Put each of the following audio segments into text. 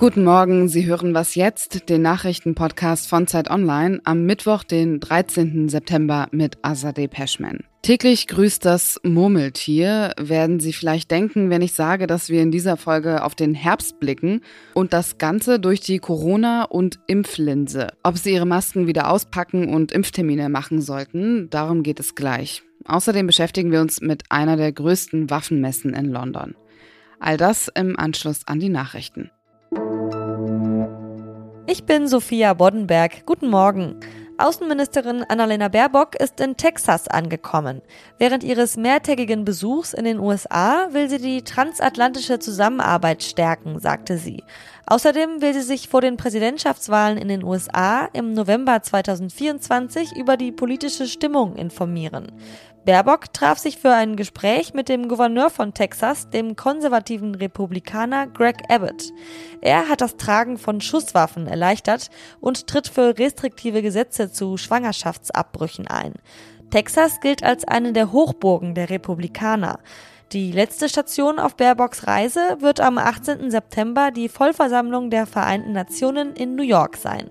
Guten Morgen, Sie hören was jetzt, den Nachrichtenpodcast von Zeit Online am Mittwoch, den 13. September mit Azadeh Peschman. Täglich grüßt das Murmeltier, werden Sie vielleicht denken, wenn ich sage, dass wir in dieser Folge auf den Herbst blicken und das Ganze durch die Corona- und Impflinse. Ob Sie Ihre Masken wieder auspacken und Impftermine machen sollten, darum geht es gleich. Außerdem beschäftigen wir uns mit einer der größten Waffenmessen in London. All das im Anschluss an die Nachrichten. Ich bin Sophia Boddenberg. Guten Morgen. Außenministerin Annalena Baerbock ist in Texas angekommen. Während ihres mehrtägigen Besuchs in den USA will sie die transatlantische Zusammenarbeit stärken, sagte sie. Außerdem will sie sich vor den Präsidentschaftswahlen in den USA im November 2024 über die politische Stimmung informieren. Baerbock traf sich für ein Gespräch mit dem Gouverneur von Texas, dem konservativen Republikaner Greg Abbott. Er hat das Tragen von Schusswaffen erleichtert und tritt für restriktive Gesetze zu Schwangerschaftsabbrüchen ein. Texas gilt als eine der Hochburgen der Republikaner. Die letzte Station auf Baerbocks Reise wird am 18. September die Vollversammlung der Vereinten Nationen in New York sein.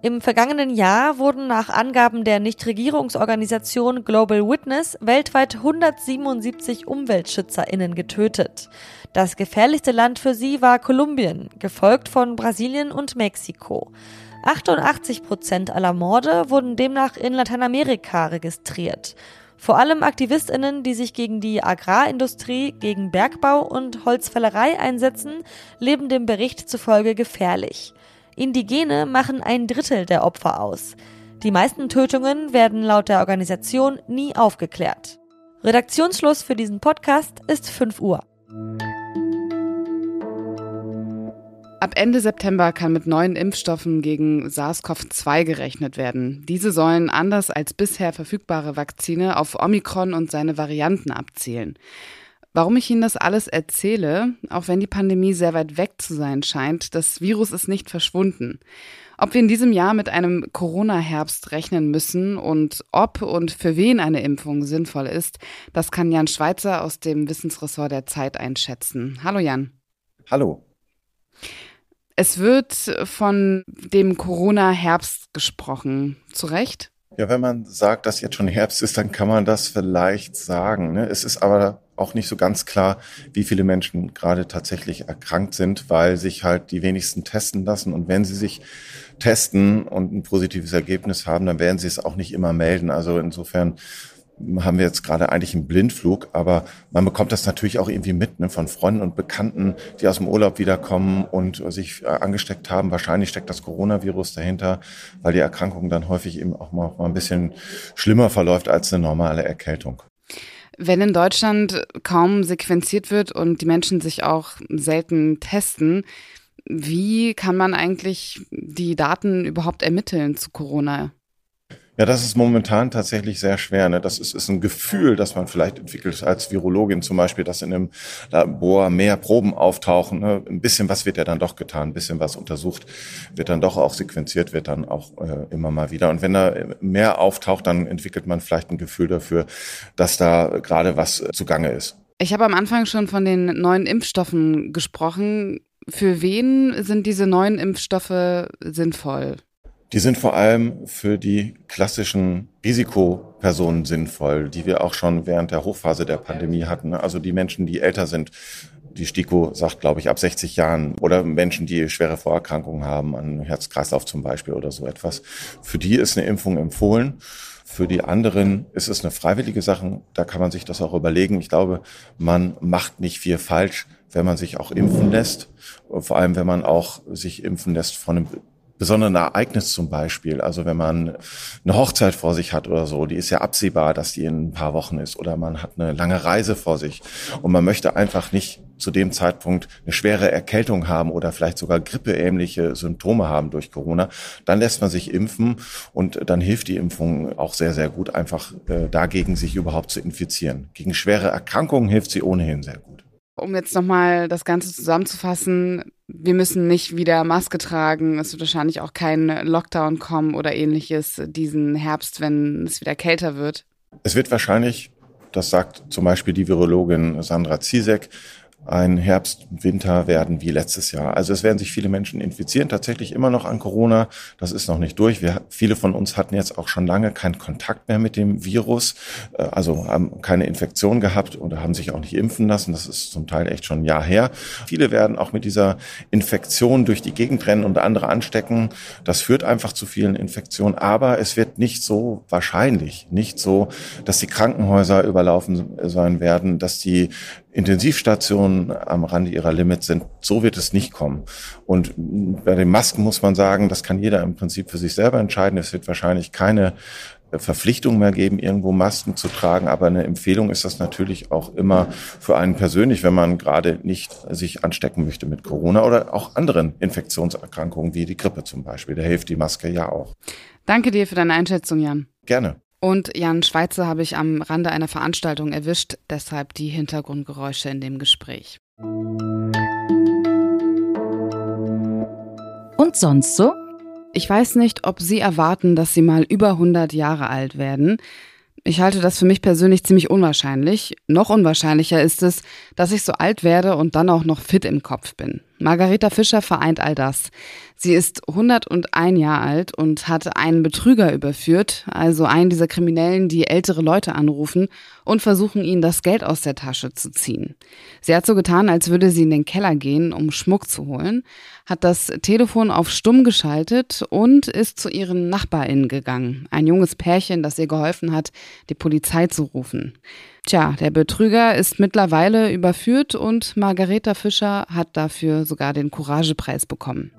Im vergangenen Jahr wurden nach Angaben der Nichtregierungsorganisation Global Witness weltweit 177 Umweltschützerinnen getötet. Das gefährlichste Land für sie war Kolumbien, gefolgt von Brasilien und Mexiko. 88 Prozent aller Morde wurden demnach in Lateinamerika registriert. Vor allem Aktivistinnen, die sich gegen die Agrarindustrie, gegen Bergbau und Holzfällerei einsetzen, leben dem Bericht zufolge gefährlich. Indigene machen ein Drittel der Opfer aus. Die meisten Tötungen werden laut der Organisation nie aufgeklärt. Redaktionsschluss für diesen Podcast ist 5 Uhr. Ab Ende September kann mit neuen Impfstoffen gegen SARS-CoV-2 gerechnet werden. Diese sollen anders als bisher verfügbare Vakzine auf Omikron und seine Varianten abzielen. Warum ich Ihnen das alles erzähle, auch wenn die Pandemie sehr weit weg zu sein scheint, das Virus ist nicht verschwunden. Ob wir in diesem Jahr mit einem Corona-Herbst rechnen müssen und ob und für wen eine Impfung sinnvoll ist, das kann Jan Schweitzer aus dem Wissensressort der Zeit einschätzen. Hallo Jan. Hallo. Es wird von dem Corona-Herbst gesprochen. Zu Recht? Ja, wenn man sagt, dass jetzt schon Herbst ist, dann kann man das vielleicht sagen. Ne? Es ist aber auch nicht so ganz klar, wie viele Menschen gerade tatsächlich erkrankt sind, weil sich halt die wenigsten testen lassen. Und wenn sie sich testen und ein positives Ergebnis haben, dann werden sie es auch nicht immer melden. Also insofern haben wir jetzt gerade eigentlich einen Blindflug, aber man bekommt das natürlich auch irgendwie mit ne, von Freunden und Bekannten, die aus dem Urlaub wiederkommen und sich äh, angesteckt haben. Wahrscheinlich steckt das Coronavirus dahinter, weil die Erkrankung dann häufig eben auch mal, auch mal ein bisschen schlimmer verläuft als eine normale Erkältung. Wenn in Deutschland kaum sequenziert wird und die Menschen sich auch selten testen, wie kann man eigentlich die Daten überhaupt ermitteln zu Corona? Ja, das ist momentan tatsächlich sehr schwer. Ne? Das ist, ist ein Gefühl, das man vielleicht entwickelt als Virologin zum Beispiel, dass in einem Labor mehr Proben auftauchen. Ne? Ein bisschen was wird ja dann doch getan, ein bisschen was untersucht, wird dann doch auch sequenziert, wird dann auch äh, immer mal wieder. Und wenn da mehr auftaucht, dann entwickelt man vielleicht ein Gefühl dafür, dass da gerade was äh, zugange ist. Ich habe am Anfang schon von den neuen Impfstoffen gesprochen. Für wen sind diese neuen Impfstoffe sinnvoll? Die sind vor allem für die klassischen Risikopersonen sinnvoll, die wir auch schon während der Hochphase der Pandemie hatten. Also die Menschen, die älter sind. Die STIKO sagt, glaube ich, ab 60 Jahren oder Menschen, die schwere Vorerkrankungen haben, an Herz-Kreislauf zum Beispiel oder so etwas. Für die ist eine Impfung empfohlen. Für die anderen ist es eine freiwillige Sache. Da kann man sich das auch überlegen. Ich glaube, man macht nicht viel falsch, wenn man sich auch impfen lässt. Vor allem, wenn man auch sich impfen lässt von einem besonderen Ereignis zum Beispiel, also wenn man eine Hochzeit vor sich hat oder so, die ist ja absehbar, dass die in ein paar Wochen ist, oder man hat eine lange Reise vor sich und man möchte einfach nicht zu dem Zeitpunkt eine schwere Erkältung haben oder vielleicht sogar grippeähnliche Symptome haben durch Corona, dann lässt man sich impfen und dann hilft die Impfung auch sehr, sehr gut, einfach äh, dagegen sich überhaupt zu infizieren. Gegen schwere Erkrankungen hilft sie ohnehin sehr gut. Um jetzt nochmal das Ganze zusammenzufassen, wir müssen nicht wieder Maske tragen. Es wird wahrscheinlich auch kein Lockdown kommen oder ähnliches diesen Herbst, wenn es wieder kälter wird. Es wird wahrscheinlich, das sagt zum Beispiel die Virologin Sandra Ziesek, ein Herbst, Winter werden wie letztes Jahr. Also es werden sich viele Menschen infizieren, tatsächlich immer noch an Corona. Das ist noch nicht durch. Wir, viele von uns hatten jetzt auch schon lange keinen Kontakt mehr mit dem Virus, äh, also haben keine Infektion gehabt oder haben sich auch nicht impfen lassen. Das ist zum Teil echt schon ein Jahr her. Viele werden auch mit dieser Infektion durch die Gegend rennen und andere anstecken. Das führt einfach zu vielen Infektionen. Aber es wird nicht so wahrscheinlich, nicht so, dass die Krankenhäuser überlaufen sein werden, dass die Intensivstationen am Rande ihrer Limits sind. So wird es nicht kommen. Und bei den Masken muss man sagen, das kann jeder im Prinzip für sich selber entscheiden. Es wird wahrscheinlich keine Verpflichtung mehr geben, irgendwo Masken zu tragen. Aber eine Empfehlung ist das natürlich auch immer für einen persönlich, wenn man gerade nicht sich anstecken möchte mit Corona oder auch anderen Infektionserkrankungen wie die Grippe zum Beispiel. Da hilft die Maske ja auch. Danke dir für deine Einschätzung, Jan. Gerne. Und Jan Schweizer habe ich am Rande einer Veranstaltung erwischt, deshalb die Hintergrundgeräusche in dem Gespräch. Und sonst so? Ich weiß nicht, ob Sie erwarten, dass Sie mal über 100 Jahre alt werden. Ich halte das für mich persönlich ziemlich unwahrscheinlich. Noch unwahrscheinlicher ist es, dass ich so alt werde und dann auch noch fit im Kopf bin. Margareta Fischer vereint all das. Sie ist 101 Jahre alt und hat einen Betrüger überführt, also einen dieser Kriminellen, die ältere Leute anrufen und versuchen, ihnen das Geld aus der Tasche zu ziehen. Sie hat so getan, als würde sie in den Keller gehen, um Schmuck zu holen, hat das Telefon auf stumm geschaltet und ist zu ihren NachbarInnen gegangen. Ein junges Pärchen, das ihr geholfen hat, die Polizei zu rufen. Tja, der Betrüger ist mittlerweile überführt und Margareta Fischer hat dafür sogar den Couragepreis bekommen.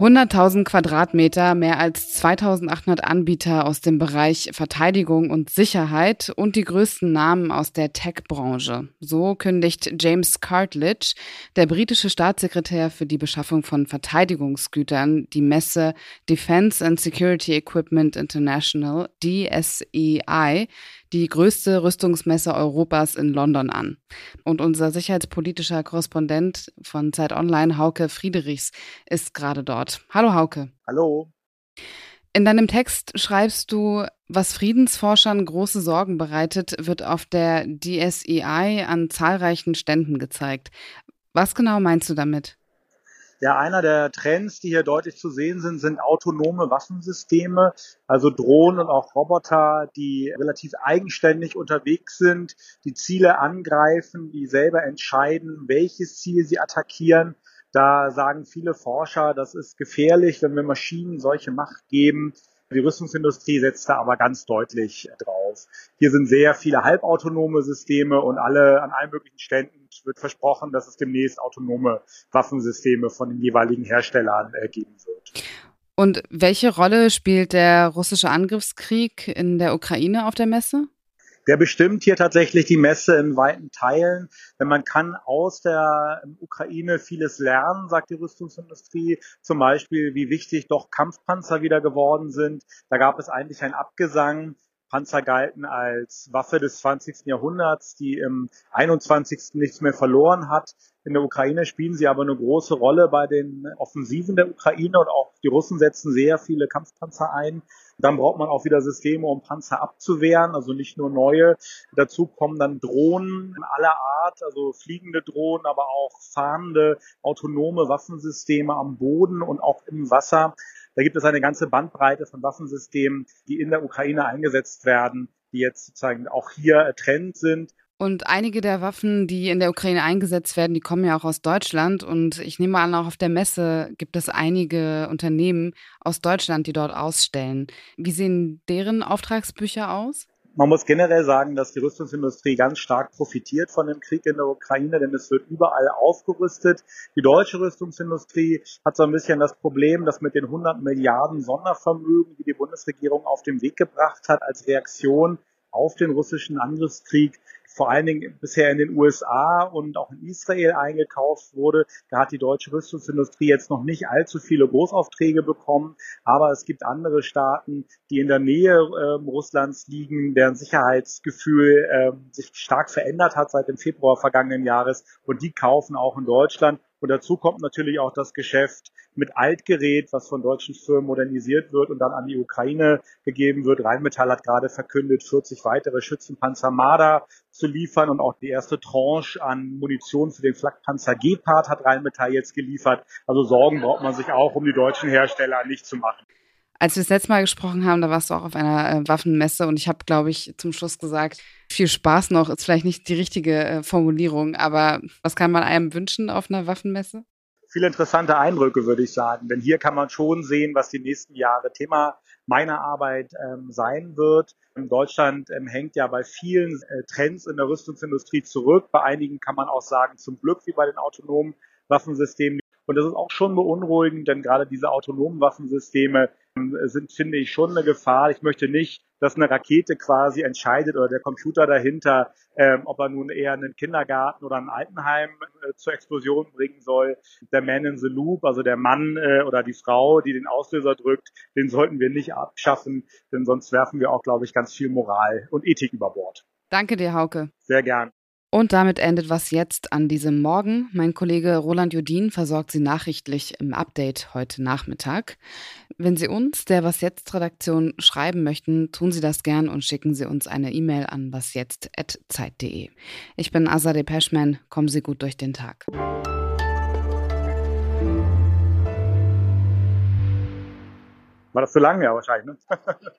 100.000 Quadratmeter, mehr als 2.800 Anbieter aus dem Bereich Verteidigung und Sicherheit und die größten Namen aus der Tech-Branche. So kündigt James Cartledge, der britische Staatssekretär für die Beschaffung von Verteidigungsgütern, die Messe Defense and Security Equipment International, DSEI, die größte Rüstungsmesse Europas in London an. Und unser sicherheitspolitischer Korrespondent von Zeit Online, Hauke Friedrichs, ist gerade dort. Hallo Hauke. Hallo. In deinem Text schreibst du, was Friedensforschern große Sorgen bereitet, wird auf der DSEI an zahlreichen Ständen gezeigt. Was genau meinst du damit? Ja, einer der Trends, die hier deutlich zu sehen sind, sind autonome Waffensysteme, also Drohnen und auch Roboter, die relativ eigenständig unterwegs sind, die Ziele angreifen, die selber entscheiden, welches Ziel sie attackieren. Da sagen viele Forscher, das ist gefährlich, wenn wir Maschinen solche Macht geben. Die Rüstungsindustrie setzt da aber ganz deutlich drauf. Hier sind sehr viele halbautonome Systeme und alle an allen möglichen Ständen wird versprochen, dass es demnächst autonome Waffensysteme von den jeweiligen Herstellern äh, geben wird. Und welche Rolle spielt der russische Angriffskrieg in der Ukraine auf der Messe? Der bestimmt hier tatsächlich die Messe in weiten Teilen. Denn man kann aus der Ukraine vieles lernen, sagt die Rüstungsindustrie. Zum Beispiel, wie wichtig doch Kampfpanzer wieder geworden sind. Da gab es eigentlich ein Abgesang. Panzer galten als Waffe des 20. Jahrhunderts, die im 21. nichts mehr verloren hat. In der Ukraine spielen sie aber eine große Rolle bei den Offensiven der Ukraine und auch die Russen setzen sehr viele Kampfpanzer ein. Dann braucht man auch wieder Systeme, um Panzer abzuwehren, also nicht nur neue. Dazu kommen dann Drohnen aller Art, also fliegende Drohnen, aber auch fahrende, autonome Waffensysteme am Boden und auch im Wasser. Da gibt es eine ganze Bandbreite von Waffensystemen, die in der Ukraine eingesetzt werden, die jetzt sozusagen auch hier Trend sind und einige der Waffen, die in der Ukraine eingesetzt werden, die kommen ja auch aus Deutschland. Und ich nehme an, auch auf der Messe gibt es einige Unternehmen aus Deutschland, die dort ausstellen. Wie sehen deren Auftragsbücher aus? Man muss generell sagen, dass die Rüstungsindustrie ganz stark profitiert von dem Krieg in der Ukraine, denn es wird überall aufgerüstet. Die deutsche Rüstungsindustrie hat so ein bisschen das Problem, dass mit den 100 Milliarden Sondervermögen, die die Bundesregierung auf den Weg gebracht hat, als Reaktion auf den russischen Angriffskrieg vor allen Dingen bisher in den USA und auch in Israel eingekauft wurde. Da hat die deutsche Rüstungsindustrie jetzt noch nicht allzu viele Großaufträge bekommen, aber es gibt andere Staaten, die in der Nähe äh, Russlands liegen, deren Sicherheitsgefühl äh, sich stark verändert hat seit dem Februar vergangenen Jahres und die kaufen auch in Deutschland. Und dazu kommt natürlich auch das Geschäft mit Altgerät, was von deutschen Firmen modernisiert wird und dann an die Ukraine gegeben wird. Rheinmetall hat gerade verkündet, 40 weitere Schützenpanzer Marder zu liefern und auch die erste Tranche an Munition für den Flakpanzer Gepard hat Rheinmetall jetzt geliefert. Also Sorgen braucht man sich auch um die deutschen Hersteller nicht zu machen. Als wir das letzte Mal gesprochen haben, da warst du auch auf einer äh, Waffenmesse und ich habe, glaube ich, zum Schluss gesagt, viel Spaß noch ist vielleicht nicht die richtige äh, Formulierung, aber was kann man einem wünschen auf einer Waffenmesse? Viele interessante Eindrücke, würde ich sagen. Denn hier kann man schon sehen, was die nächsten Jahre Thema meiner Arbeit ähm, sein wird. In Deutschland ähm, hängt ja bei vielen äh, Trends in der Rüstungsindustrie zurück. Bei einigen kann man auch sagen, zum Glück wie bei den autonomen Waffensystemen. Und das ist auch schon beunruhigend, denn gerade diese autonomen Waffensysteme ähm, sind, finde ich, schon eine Gefahr. Ich möchte nicht, dass eine Rakete quasi entscheidet oder der Computer dahinter, ähm, ob er nun eher einen Kindergarten oder ein Altenheim äh, zur Explosion bringen soll. Der Man in the Loop, also der Mann äh, oder die Frau, die den Auslöser drückt, den sollten wir nicht abschaffen, denn sonst werfen wir auch, glaube ich, ganz viel Moral und Ethik über Bord. Danke dir, Hauke. Sehr gern. Und damit endet was jetzt an diesem Morgen. Mein Kollege Roland Jodin versorgt Sie nachrichtlich im Update heute Nachmittag. Wenn Sie uns, der Was jetzt Redaktion, schreiben möchten, tun Sie das gern und schicken Sie uns eine E-Mail an wasjetzt.zeit.de. Ich bin Azadeh Peschman. Kommen Sie gut durch den Tag. War das zu lang? Ja, wahrscheinlich. Ne?